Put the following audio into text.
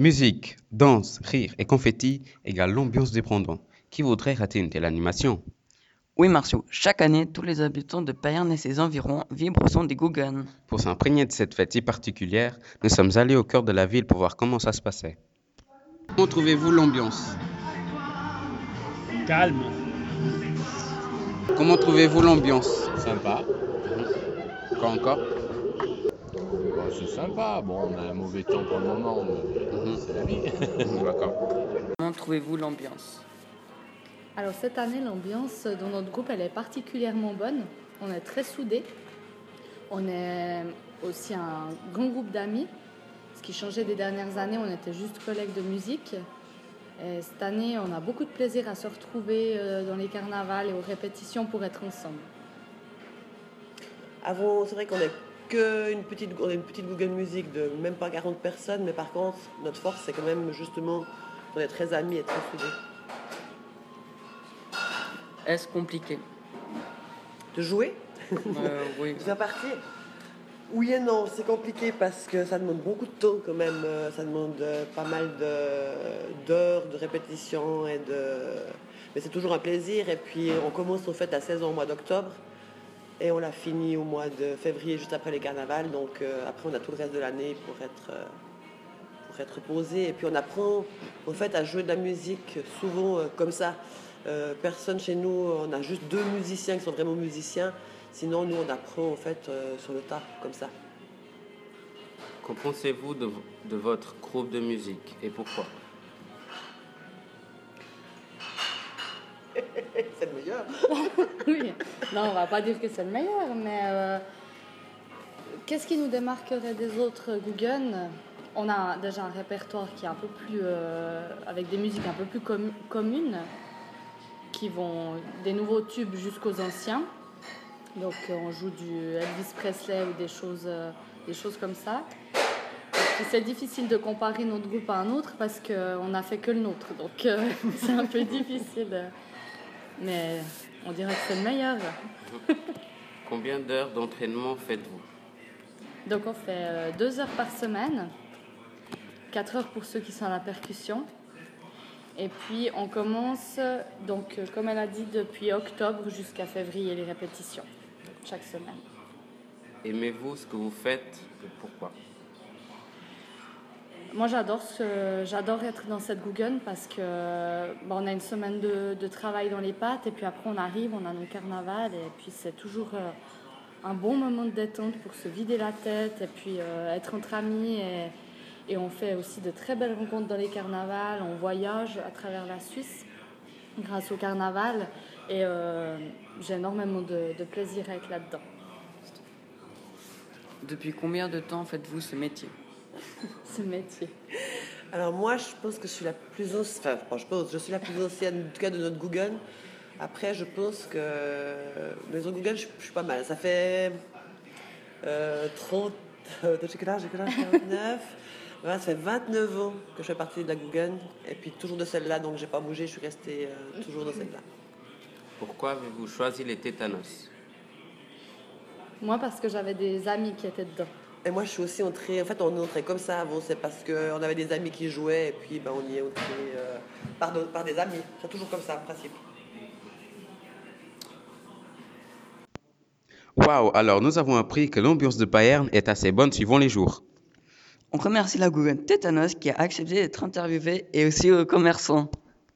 Musique, danse, rire et confetti égale l'ambiance des Brandons. Qui voudrait rater une telle animation? Oui, Marceau, chaque année, tous les habitants de Payerne et ses environs vibrent au son des Gougan. Pour s'imprégner de cette fête si particulière, nous sommes allés au cœur de la ville pour voir comment ça se passait. Comment trouvez-vous l'ambiance? Calme. Comment trouvez-vous l'ambiance? Sympa. Quoi encore? Bon, c'est sympa. Bon, on a un mauvais temps pour le moment, mais D'accord. Comment trouvez-vous l'ambiance? Alors cette année, l'ambiance dans notre groupe, elle est particulièrement bonne. On est très soudés. On est aussi un grand groupe d'amis. Ce qui changeait des dernières années, on était juste collègues de musique. Et cette année, on a beaucoup de plaisir à se retrouver euh, dans les carnavals et aux répétitions pour être ensemble. Avant, c'est vrai qu'on est que une petite, on a une petite Google Music de même pas 40 personnes, mais par contre, notre force, c'est quand même justement qu'on est très amis et très soudés. Est-ce compliqué? De jouer, Euh, Oui. de faire partie? Oui et non, c'est compliqué parce que ça demande beaucoup de temps quand même. euh, Ça demande euh, pas mal de- d'heures de, répétition et de. Mais c'est toujours un plaisir. Et puis on commence en fait la saison au mois d'octobre et on l'a fini au mois de février, juste après les carnavals. Donc euh, après on a tout le reste de l'année pour être euh, posé. Et puis on apprend en fait à jouer de la musique souvent euh, comme ça. Personne chez nous, on a juste deux musiciens qui sont vraiment musiciens. Sinon, nous, on apprend en fait sur le tas, comme ça. Qu'en pensez-vous de votre groupe de musique et pourquoi? C'est le meilleur. Oui, non, on va pas dire que c'est le meilleur, mais euh, qu'est-ce qui nous démarquerait des autres Guggen? On a déjà un répertoire qui est un peu plus. euh, avec des musiques un peu plus com- communes, qui vont des nouveaux tubes jusqu'aux anciens. Donc euh, on joue du Elvis Presley ou des choses, des choses comme ça. C'est difficile de comparer notre groupe à un autre parce qu'on n'a fait que le nôtre, donc c'est un peu difficile. Mais on dirait que c'est le meilleur. Combien d'heures d'entraînement faites-vous? Donc on fait euh, deux heures par semaine, quatre heures pour ceux qui sont à la percussion. Et puis on commence, donc euh, comme elle a dit, depuis octobre jusqu'à février les répétitions, chaque semaine. Aimez-vous ce que vous faites? Et pourquoi? Moi j'adore ce- j'adore être dans cette Guggen parce que bon, on a une semaine de, de travail dans les pattes et puis après on arrive, on a nos carnavals et puis c'est toujours euh, un bon moment de détente pour se vider la tête et puis euh, être entre amis et, et on fait aussi de très belles rencontres dans les carnavals, on voyage à travers la Suisse grâce au carnaval et euh, j'ai énormément de, de plaisir à être là-dedans. Depuis combien de temps faites-vous ce métier? Ce métier. Alors moi, je pense que je suis la plus ancienne, enfin, je pense, je suis la plus ancienne, en tout cas de notre Google. Après, je pense que les autres Google, je, je suis pas mal. Ça fait euh, 30, euh, j'ai quel âge, j'ai quel âge 49. Voilà, ça fait 29 ans que je fais partie de la Google et puis toujours de celle-là, donc j'ai pas bougé, je suis restée euh, toujours dans celle-là. Pourquoi avez-vous choisi les tétanos? Moi parce que j'avais des amis qui étaient dedans. Et moi, je suis aussi entrée, en fait, on est entré comme ça avant, c'est parce qu'on avait des amis qui jouaient et puis ben, on y est entré euh, par, de- par des amis. C'est toujours comme ça, en principe. Waouh Alors nous avons appris que l'ambiance de Bayern est assez bonne suivant les jours. On remercie la Gougan Tétanos qui a accepté d'être interviewée et aussi aux commerçants.